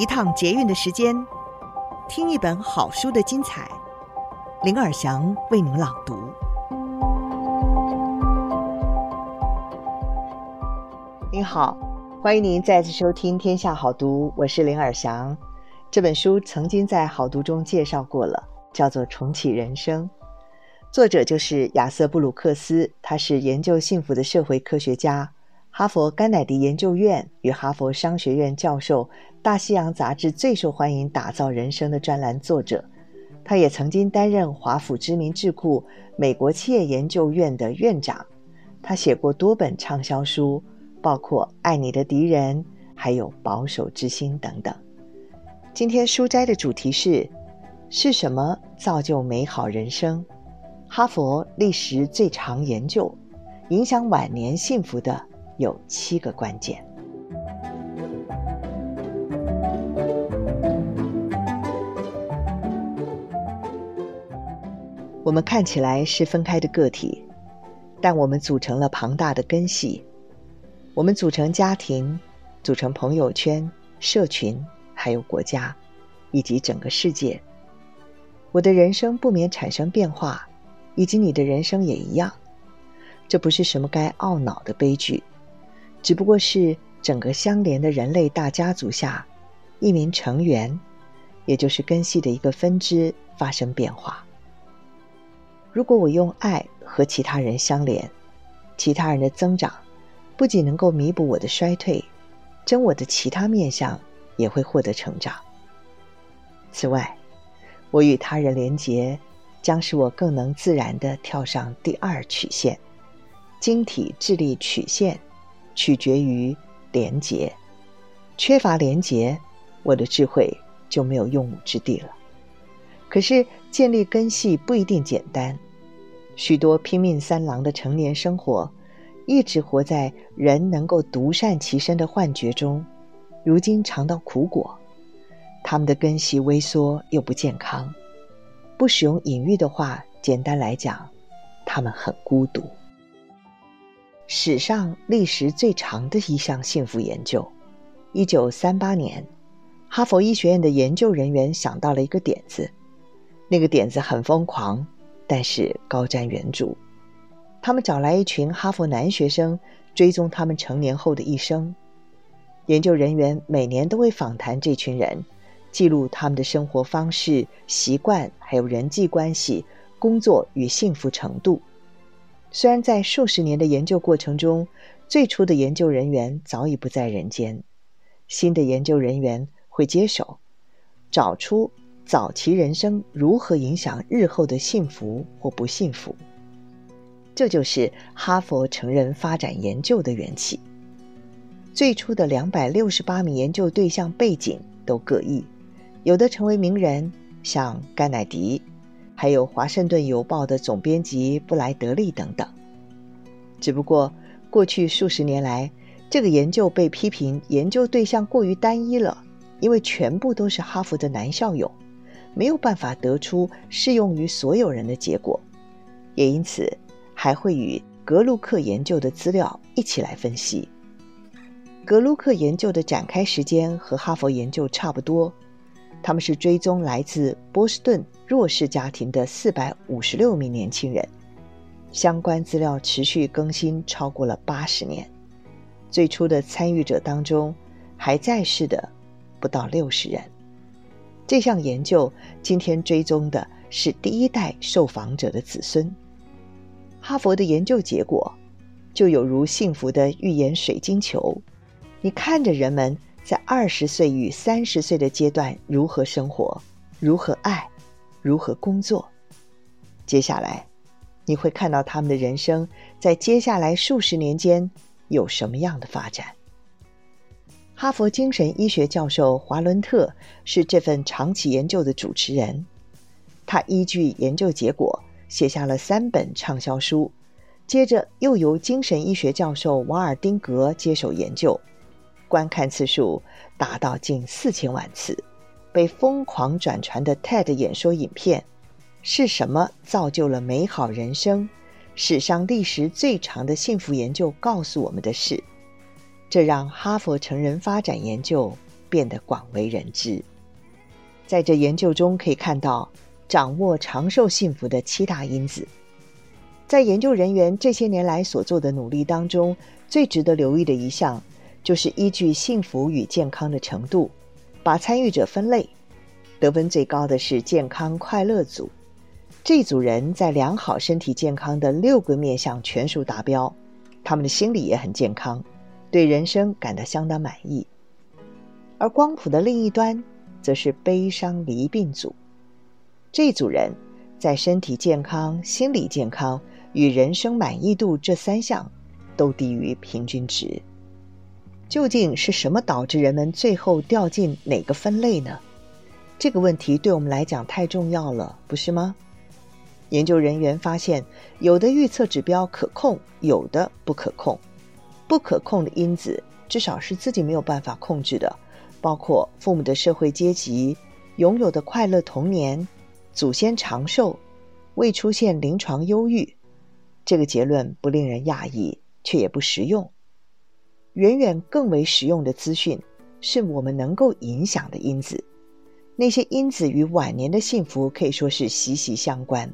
一趟捷运的时间，听一本好书的精彩。林尔祥为您朗读。您好，欢迎您再次收听《天下好读》，我是林尔祥。这本书曾经在好读中介绍过了，叫做《重启人生》，作者就是亚瑟·布鲁克斯，他是研究幸福的社会科学家。哈佛甘乃迪研究院与哈佛商学院教授，大西洋杂志最受欢迎“打造人生”的专栏作者，他也曾经担任华府知名智库美国企业研究院的院长。他写过多本畅销书，包括《爱你的敌人》还有《保守之心》等等。今天书斋的主题是：是什么造就美好人生？哈佛历时最长研究，影响晚年幸福的。有七个关键。我们看起来是分开的个体，但我们组成了庞大的根系。我们组成家庭，组成朋友圈、社群，还有国家，以及整个世界。我的人生不免产生变化，以及你的人生也一样。这不是什么该懊恼的悲剧。只不过是整个相连的人类大家族下，一名成员，也就是根系的一个分支发生变化。如果我用爱和其他人相连，其他人的增长不仅能够弥补我的衰退，真我的其他面相也会获得成长。此外，我与他人连结，将使我更能自然地跳上第二曲线——晶体智力曲线。取决于廉洁，缺乏廉洁，我的智慧就没有用武之地了。可是建立根系不一定简单，许多拼命三郎的成年生活，一直活在人能够独善其身的幻觉中，如今尝到苦果，他们的根系微缩又不健康。不使用隐喻的话，简单来讲，他们很孤独。史上历时最长的一项幸福研究，一九三八年，哈佛医学院的研究人员想到了一个点子，那个点子很疯狂，但是高瞻远瞩。他们找来一群哈佛男学生，追踪他们成年后的一生。研究人员每年都会访谈这群人，记录他们的生活方式、习惯，还有人际关系、工作与幸福程度。虽然在数十年的研究过程中，最初的研究人员早已不在人间，新的研究人员会接手，找出早期人生如何影响日后的幸福或不幸福。这就是哈佛成人发展研究的缘起。最初的两百六十八名研究对象背景都各异，有的成为名人，像甘乃迪。还有《华盛顿邮报》的总编辑布莱德利等等。只不过过去数十年来，这个研究被批评研究对象过于单一了，因为全部都是哈佛的男校友，没有办法得出适用于所有人的结果。也因此，还会与格鲁克研究的资料一起来分析。格鲁克研究的展开时间和哈佛研究差不多。他们是追踪来自波士顿弱势家庭的四百五十六名年轻人，相关资料持续更新超过了八十年。最初的参与者当中，还在世的不到六十人。这项研究今天追踪的是第一代受访者的子孙。哈佛的研究结果就有如幸福的预言水晶球，你看着人们。在二十岁与三十岁的阶段，如何生活，如何爱，如何工作？接下来，你会看到他们的人生在接下来数十年间有什么样的发展。哈佛精神医学教授华伦特是这份长期研究的主持人，他依据研究结果写下了三本畅销书，接着又由精神医学教授瓦尔丁格接手研究。观看次数达到近四千万次，被疯狂转传的 TED 演说影片，是什么造就了美好人生？史上历时最长的幸福研究告诉我们的是，这让哈佛成人发展研究变得广为人知。在这研究中可以看到，掌握长寿幸福的七大因子。在研究人员这些年来所做的努力当中，最值得留意的一项，就是依据幸福与健康的程度，把参与者分类。得分最高的是健康快乐组，这组人在良好身体健康的六个面向全数达标，他们的心理也很健康，对人生感到相当满意。而光谱的另一端，则是悲伤离病组，这组人在身体健康、心理健康与人生满意度这三项都低于平均值。究竟是什么导致人们最后掉进哪个分类呢？这个问题对我们来讲太重要了，不是吗？研究人员发现，有的预测指标可控，有的不可控。不可控的因子，至少是自己没有办法控制的，包括父母的社会阶级、拥有的快乐童年、祖先长寿、未出现临床忧郁。这个结论不令人讶异，却也不实用。远远更为实用的资讯，是我们能够影响的因子。那些因子与晚年的幸福可以说是息息相关。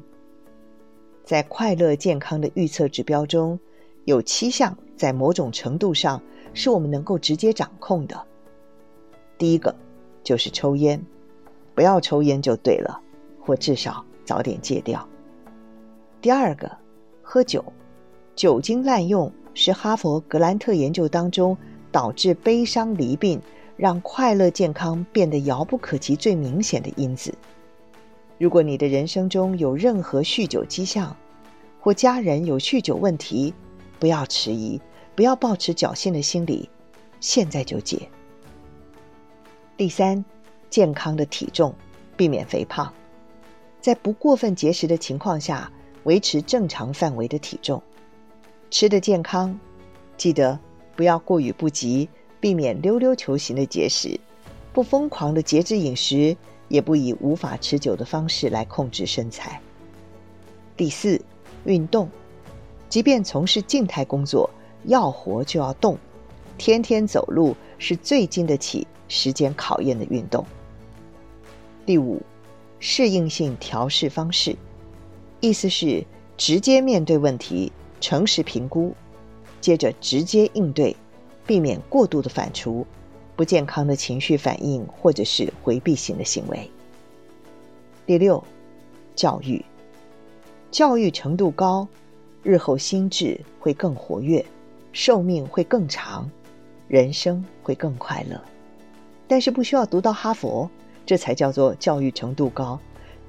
在快乐健康的预测指标中，有七项在某种程度上是我们能够直接掌控的。第一个就是抽烟，不要抽烟就对了，或至少早点戒掉。第二个，喝酒，酒精滥用是哈佛格兰特研究当中导致悲伤离病。让快乐健康变得遥不可及最明显的因子。如果你的人生中有任何酗酒迹象，或家人有酗酒问题，不要迟疑，不要抱持侥幸的心理，现在就戒。第三，健康的体重，避免肥胖，在不过分节食的情况下，维持正常范围的体重。吃得健康，记得不要过于不及。避免溜溜球型的节食，不疯狂的节制饮食，也不以无法持久的方式来控制身材。第四，运动，即便从事静态工作，要活就要动，天天走路是最经得起时间考验的运动。第五，适应性调试方式，意思是直接面对问题，诚实评估，接着直接应对。避免过度的反刍、不健康的情绪反应，或者是回避型的行为。第六，教育，教育程度高，日后心智会更活跃，寿命会更长，人生会更快乐。但是不需要读到哈佛，这才叫做教育程度高。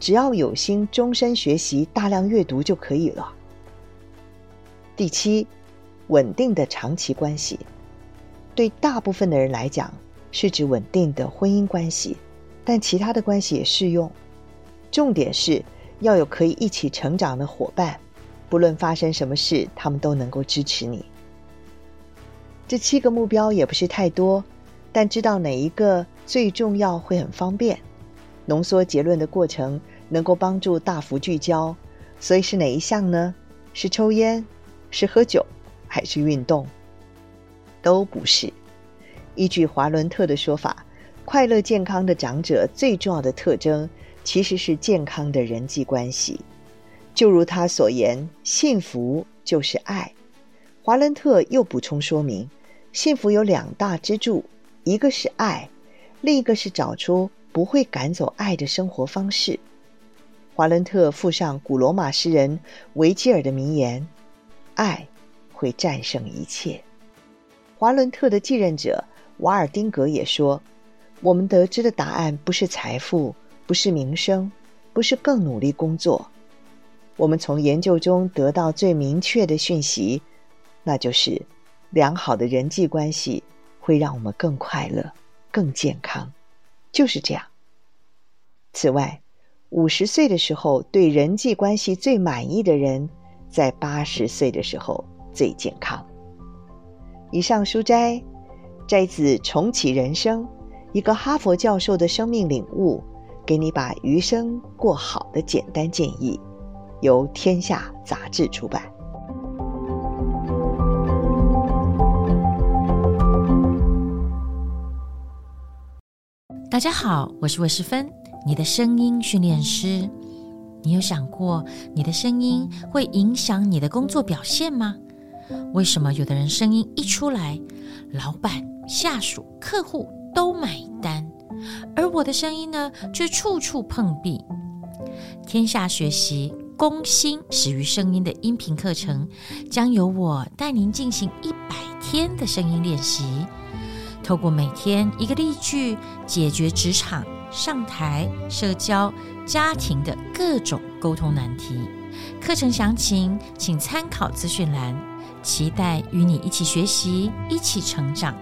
只要有心，终身学习，大量阅读就可以了。第七，稳定的长期关系。对大部分的人来讲，是指稳定的婚姻关系，但其他的关系也适用。重点是要有可以一起成长的伙伴，不论发生什么事，他们都能够支持你。这七个目标也不是太多，但知道哪一个最重要会很方便。浓缩结论的过程能够帮助大幅聚焦，所以是哪一项呢？是抽烟，是喝酒，还是运动？都不是。依据华伦特的说法，快乐健康的长者最重要的特征其实是健康的人际关系。就如他所言，幸福就是爱。华伦特又补充说明，幸福有两大支柱，一个是爱，另一个是找出不会赶走爱的生活方式。华伦特附上古罗马诗人维吉尔的名言：“爱会战胜一切。”华伦特的继任者瓦尔丁格也说：“我们得知的答案不是财富，不是名声，不是更努力工作。我们从研究中得到最明确的讯息，那就是良好的人际关系会让我们更快乐、更健康。就是这样。此外，五十岁的时候对人际关系最满意的人，在八十岁的时候最健康。”以上书摘，摘自《重启人生》，一个哈佛教授的生命领悟，给你把余生过好的简单建议，由天下杂志出版。大家好，我是魏诗芬，你的声音训练师。你有想过，你的声音会影响你的工作表现吗？为什么有的人声音一出来，老板、下属、客户都买单，而我的声音呢，却处处碰壁？天下学习攻心始于声音的音频课程，将由我带您进行一百天的声音练习。透过每天一个例句，解决职场、上台、社交、家庭的各种沟通难题。课程详情请参考资讯栏。期待与你一起学习，一起成长。